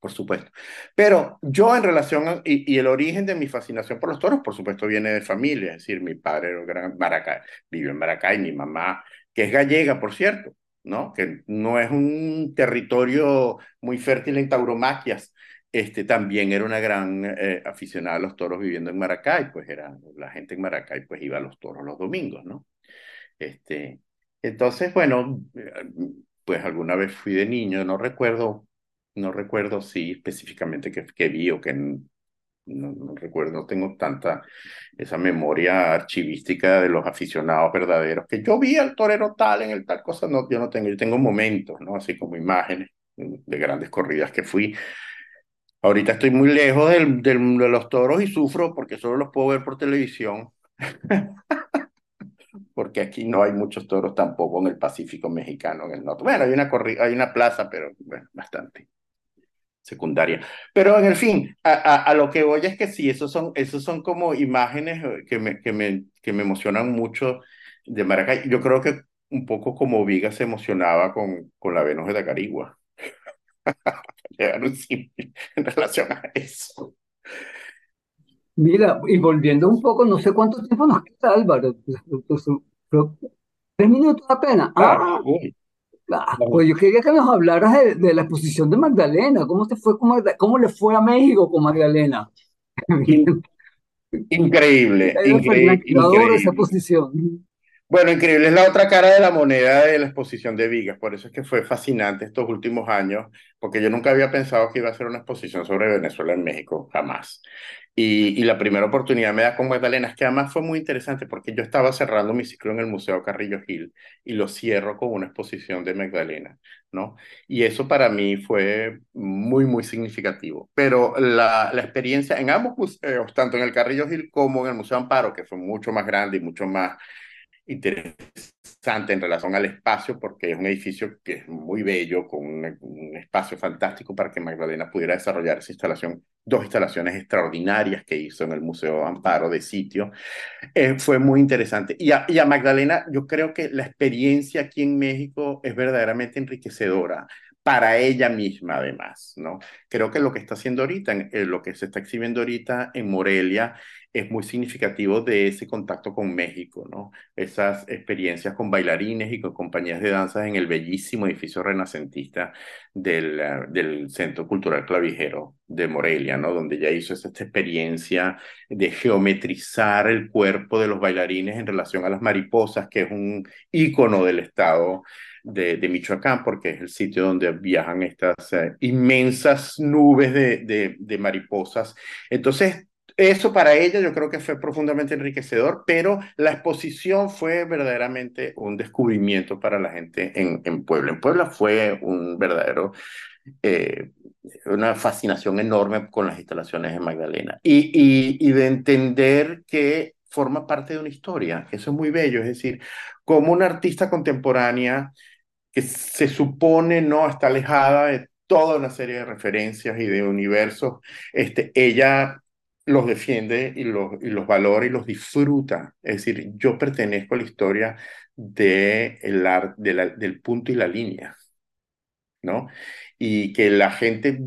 Speaker 5: por supuesto. Pero yo en relación, y, el origen de mi fascinación por los toros, por supuesto, viene de familia. Es decir, mi padre era gran Maracay, vivió en Maracay, mi mamá, que es gallega, por cierto, ¿no? Que no es un territorio muy fértil en tauromaquias, este, también era una gran eh, aficionada a los toros viviendo en Maracay, pues era, la gente en Maracay pues iba a los toros los domingos, ¿no? Este, entonces, bueno, pues alguna vez fui de niño, no recuerdo, no recuerdo si específicamente que, que vi o que no, no, recuerdo, no tengo tanta esa memoria archivística de los aficionados verdaderos, que yo vi al torero tal en el tal cosa, no, yo no tengo, yo tengo momentos, ¿no? Así como imágenes de grandes corridas que fui, Ahorita estoy muy lejos de los toros y sufro porque solo los puedo ver por televisión. porque aquí no hay muchos toros tampoco en el Pacífico mexicano, en el norte. Bueno, hay una, hay una plaza, pero bastante secundaria. Pero en el fin, a, a, lo que voy es que sí, esos son, esos son como imágenes eh, que me, que, me, que me emocionan mucho de Maracay. Yo creo que un poco como Viga se emocionaba con, con la Venus de Tacarigua. en relación a eso.
Speaker 3: Mira, y volviendo un poco, no sé cuánto tiempo nos queda, Álvaro. Tres minutos apenas. Ah, ah, pues yo quería que nos hablaras de, la exposición de Magdalena. ¿Cómo, te fue ¿Cómo le fue a México con Magdalena?
Speaker 5: Increíble, increíble. increíble.
Speaker 3: esa exposición.
Speaker 5: Bueno, increíble, es la otra cara de la moneda de la exposición de Vigas, por eso es que fue fascinante estos últimos años, porque yo nunca había pensado que iba a ser una exposición sobre Venezuela en México, jamás. Y, la primera oportunidad me da con Magdalena, es que además fue muy interesante porque yo estaba cerrando mi ciclo en el Museo Carrillo Gil y lo cierro con una exposición de Magdalena, ¿no? Y eso para mí fue muy, muy significativo. Pero la, la experiencia en ambos museos, tanto en el Carrillo Gil como en el Museo Amparo, que fue mucho más grande y mucho más interesante en relación al espacio, porque es un edificio que es muy bello, con un, espacio fantástico para que Magdalena pudiera desarrollar esa instalación, dos instalaciones extraordinarias que hizo en el Museo Amparo de sitio. Eh, fue muy interesante. Y a, y a Magdalena, yo creo que la experiencia aquí en México es verdaderamente enriquecedora para ella misma además, ¿no? Creo que lo que está haciendo ahorita, eh, lo que se está exhibiendo ahorita en Morelia es muy significativo de ese contacto con México, ¿no? Esas experiencias con bailarines y con compañías de danza en el bellísimo edificio renacentista del, ah, del Centro Cultural Clavijero de Morelia, ¿no? Donde ella hizo esta experiencia de geometrizar el cuerpo de los bailarines en relación a las mariposas, que es un ícono del estado de, Michoacán, porque es el sitio donde viajan estas eh, inmensas nubes de, de, de, mariposas. Entonces, eso para ella yo creo que fue profundamente enriquecedor, pero la exposición fue verdaderamente un descubrimiento para la gente en, en Puebla. En Puebla fue un verdadero, eh, una fascinación enorme con las instalaciones de Magdalena y, y, y de entender que forma parte de una historia, eso es muy bello, es decir, como una artista contemporánea que se supone no está alejada de toda una serie de referencias y de universos, este, ella los defiende y los, y los valora y los disfruta. Es decir, yo pertenezco a la historia de el, del punto y la línea, ¿no? Y que la gente,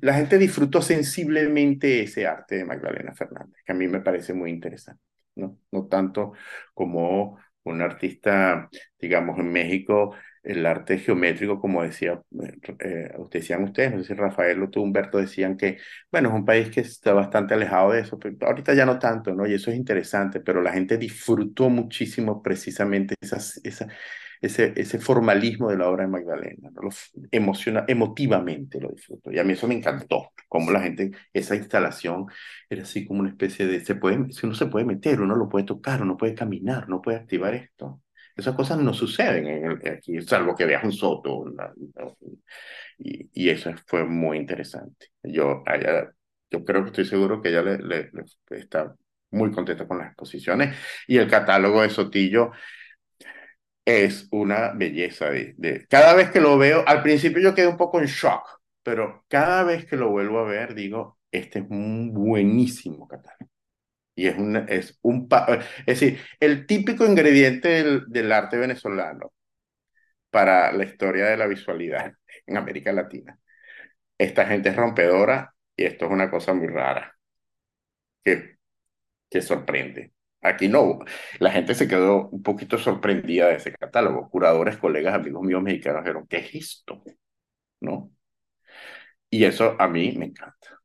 Speaker 5: la gente disfrutó sensiblemente ese arte de Magdalena Fernández, que a mí me parece muy interesante, ¿no? No tanto como un artista, digamos, en México el arte geométrico, como decía, eh, decían ustedes, no sé si Rafael o tú, Humberto, decían que, bueno, es un país que está bastante alejado de eso, pero ahorita ya no tanto, ¿no? Y eso es interesante, pero la gente disfrutó muchísimo precisamente esas, esa, ese, ese formalismo de la obra de Magdalena, ¿no? Emociona, emotivamente lo disfrutó. Y a mí eso me encantó, como la gente, esa instalación era así como una especie de, se puede, si uno se puede meter, uno lo puede tocar, uno puede caminar, uno puede activar esto. Esas cosas no suceden en aquí, salvo que veas un soto. y, eso fue muy interesante. Yo, yo creo que estoy seguro que ella está muy contenta con las exposiciones. Y el catálogo de Sotillo es una belleza. De, cada vez que lo veo, al principio yo quedé un poco en shock, pero cada vez que lo vuelvo a ver, digo, este es un buenísimo catálogo. Y es, un es, un, es decir, el típico ingrediente del, arte venezolano para la historia de la visualidad en América Latina. Esta gente es rompedora y esto es una cosa muy rara que, que sorprende. Aquí no, la gente se quedó un poquito sorprendida de ese catálogo. Curadores, colegas, amigos míos mexicanos dijeron, ¿qué es esto? ¿No? Y eso a mí me encanta,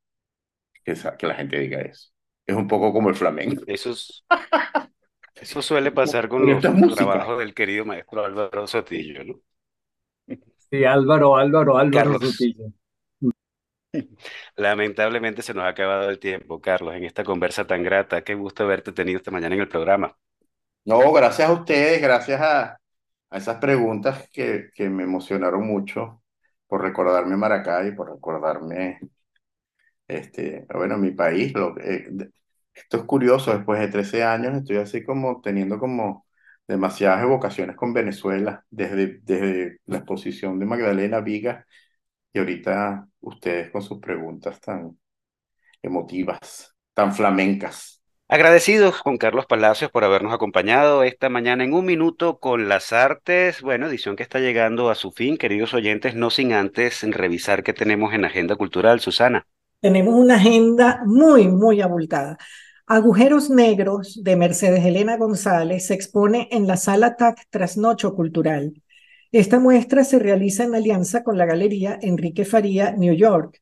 Speaker 5: que, que la gente diga eso es un poco como el flamenco.
Speaker 1: Eso, eso suele pasar con los trabajos del querido maestro Álvaro Sotillo, ¿no?
Speaker 3: Sí, Álvaro, Álvaro, Álvaro Sotillo.
Speaker 1: Lamentablemente se nos ha acabado el tiempo, Carlos, en esta conversa tan grata. Qué gusto haberte tenido esta mañana en el programa.
Speaker 5: No, gracias a ustedes, gracias a, a esas preguntas que, que me emocionaron mucho por recordarme Maracay, por recordarme este, bueno, mi país, lo, eh, esto es curioso, después de 13 años estoy así como teniendo como demasiadas evocaciones con Venezuela, desde, desde la exposición de Magdalena Viga y ahorita ustedes con sus preguntas tan emotivas, tan flamencas.
Speaker 1: Agradecidos con Carlos Palacios por habernos acompañado esta mañana en un minuto con las artes. Bueno, edición que está llegando a su fin, queridos oyentes, no sin antes revisar qué tenemos en Agenda Cultural. Susana.
Speaker 2: Tenemos una agenda muy, muy abultada. Agujeros Negros de Mercedes Elena González se expone en la Sala TAC Trasnocho Cultural. Esta muestra se realiza en alianza con la Galería Enrique Faría, New York.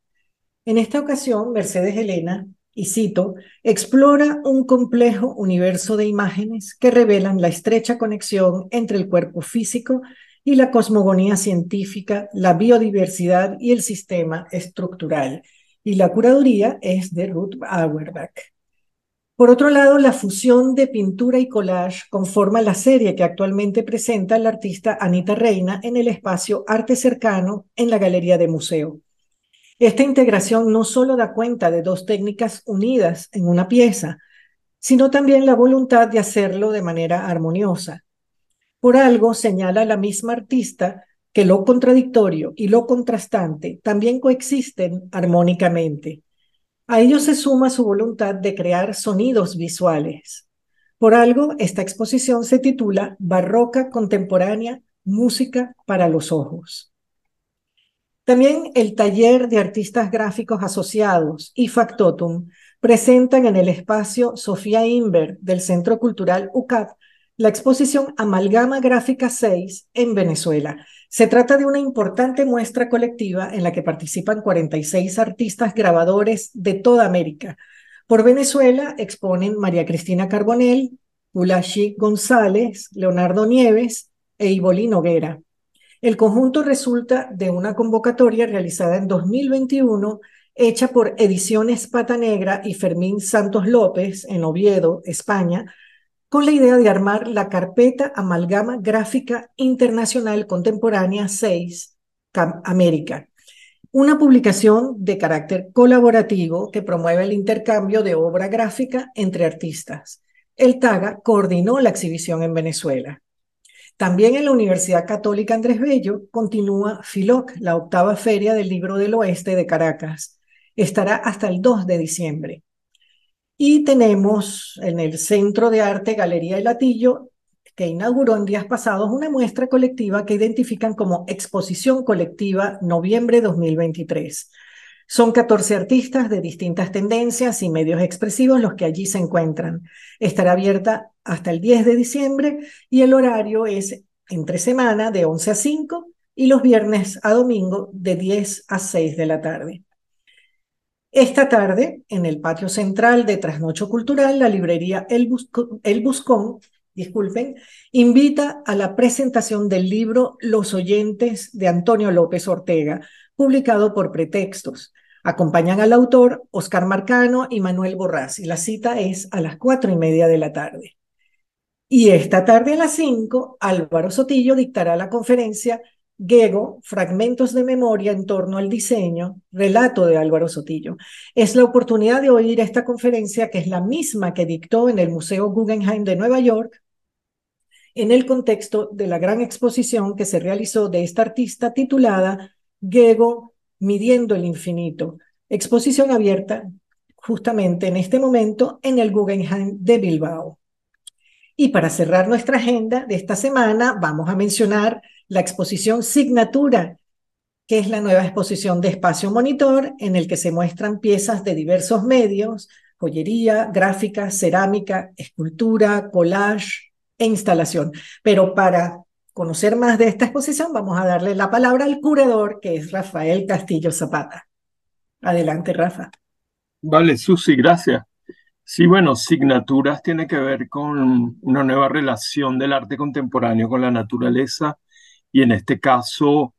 Speaker 2: En esta ocasión, Mercedes Elena, y cito, explora un complejo universo de imágenes que revelan la estrecha conexión entre el cuerpo físico y la cosmogonía científica, la biodiversidad y el sistema estructural y la curaduría es de Ruth Auerbach. Por otro lado, la fusión de pintura y collage conforma la serie que actualmente presenta la artista Anita Reina en el espacio Arte Cercano en la Galería de Museo. Esta integración no solo da cuenta de dos técnicas unidas en una pieza, sino también la voluntad de hacerlo de manera armoniosa. Por algo señala la misma artista que lo contradictorio y lo contrastante también coexisten armónicamente. A ello se suma su voluntad de crear sonidos visuales. Por algo, esta exposición se titula Barroca Contemporánea, Música para los Ojos. También el taller de artistas gráficos asociados y Factotum presentan en el espacio Sofía Inver del Centro Cultural UCAP la exposición Amalgama Gráfica 6 en Venezuela, se trata de una importante muestra colectiva en la que participan 46 artistas grabadores de toda América. Por Venezuela exponen María Cristina Carbonell, Ulashi González, Leonardo Nieves e Ibolí Noguera. El conjunto resulta de una convocatoria realizada en 2021 hecha por Ediciones Pata Negra y Fermín Santos López en Oviedo, España, con la idea de armar la carpeta Amalgama Gráfica Internacional Contemporánea 6 América, una publicación de carácter colaborativo que promueve el intercambio de obra gráfica entre artistas. El TAGA coordinó la exhibición en Venezuela. También en la Universidad Católica Andrés Bello continúa FILOC, la octava feria del libro del oeste de Caracas. Estará hasta el 2 de diciembre. Y tenemos en el Centro de Arte Galería de Latillo, que inauguró en días pasados una muestra colectiva que identifican como Exposición Colectiva Noviembre 2023. Son 14 artistas de distintas tendencias y medios expresivos los que allí se encuentran. Estará abierta hasta el 10 de diciembre y el horario es entre semana de 11 a 5 y los viernes a domingo de 10 a 6 de la tarde. Esta tarde, en el patio central de Trasnocho Cultural, la librería El, Buscón, disculpen, invita a la presentación del libro Los oyentes de Antonio López Ortega, publicado por Pretextos. Acompañan al autor Oscar Marcano y Manuel Borrás, y la cita es a las cuatro y media de la tarde. Y esta tarde a las cinco, Álvaro Sotillo dictará la conferencia Gego, Fragmentos de Memoria en torno al diseño, relato de Álvaro Sotillo. Es la oportunidad de oír esta conferencia, que es la misma que dictó en el Museo Guggenheim de Nueva York, en el contexto de la gran exposición que se realizó de esta artista titulada Gego, Midiendo el Infinito, exposición abierta justamente en este momento en el Guggenheim de Bilbao. Y para cerrar nuestra agenda de esta semana, vamos a mencionar la exposición Signatura, que es la nueva exposición de Espacio Monitor, en el que se muestran piezas de diversos medios, joyería, gráfica, cerámica, escultura, collage e instalación. Pero para conocer más de esta exposición, vamos a darle la palabra al curador, que es Rafael Castillo Zapata. Adelante, Rafa.
Speaker 4: Vale, Susi, gracias. Sí, bueno, signaturas tiene que ver con una nueva relación del arte contemporáneo con la naturaleza y en este caso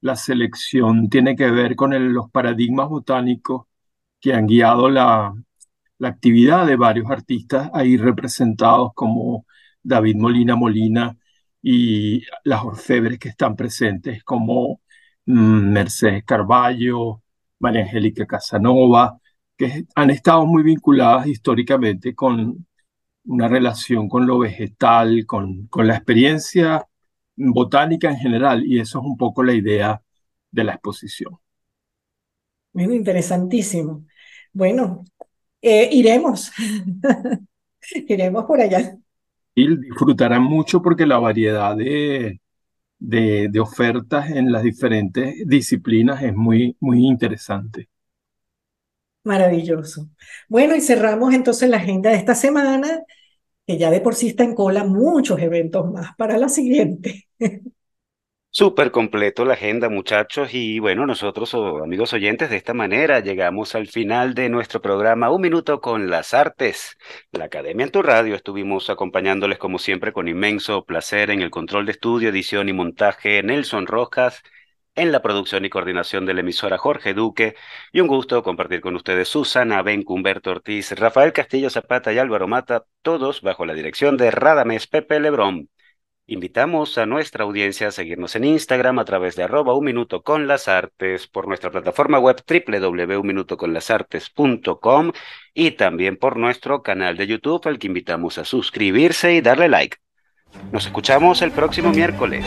Speaker 4: la selección tiene que ver con los paradigmas botánicos que han guiado la, actividad de varios artistas ahí representados como David Molina Molina y las orfebres que están presentes como mm, Mercedes Carballo, María Angélica Casanova, que han estado muy vinculadas históricamente con una relación con lo vegetal, con, con la experiencia botánica en general, y eso es un poco la idea de la exposición.
Speaker 2: Bueno, interesantísimo. Bueno, eh, iremos, iremos por allá.
Speaker 4: Y disfrutarán mucho porque la variedad de, de, de, ofertas en las diferentes disciplinas es muy, muy interesante.
Speaker 2: Maravilloso. Bueno, y cerramos entonces la agenda de esta semana que ya de por sí está en cola muchos eventos más para la siguiente.
Speaker 1: Súper completo la agenda, muchachos. Y bueno, nosotros, amigos oyentes, de esta manera llegamos al final de nuestro programa Un Minuto con las Artes. La Academia en tu Radio estuvimos acompañándoles como siempre con inmenso placer en el control de estudio, edición y montaje Nelson Rojas en la producción y coordinación de la emisora Jorge Duque, y un gusto compartir con ustedes Susana Bencumberto Ortiz, Rafael Castillo Zapata y Álvaro Mata, todos bajo la dirección de Radames Pepe Lebrón. Invitamos a nuestra audiencia a seguirnos en Instagram a través de arroba un minuto con las artes, por nuestra plataforma web www.unminutoconlasartes.com y también por nuestro canal de YouTube al que invitamos a suscribirse y darle like. Nos escuchamos el próximo miércoles.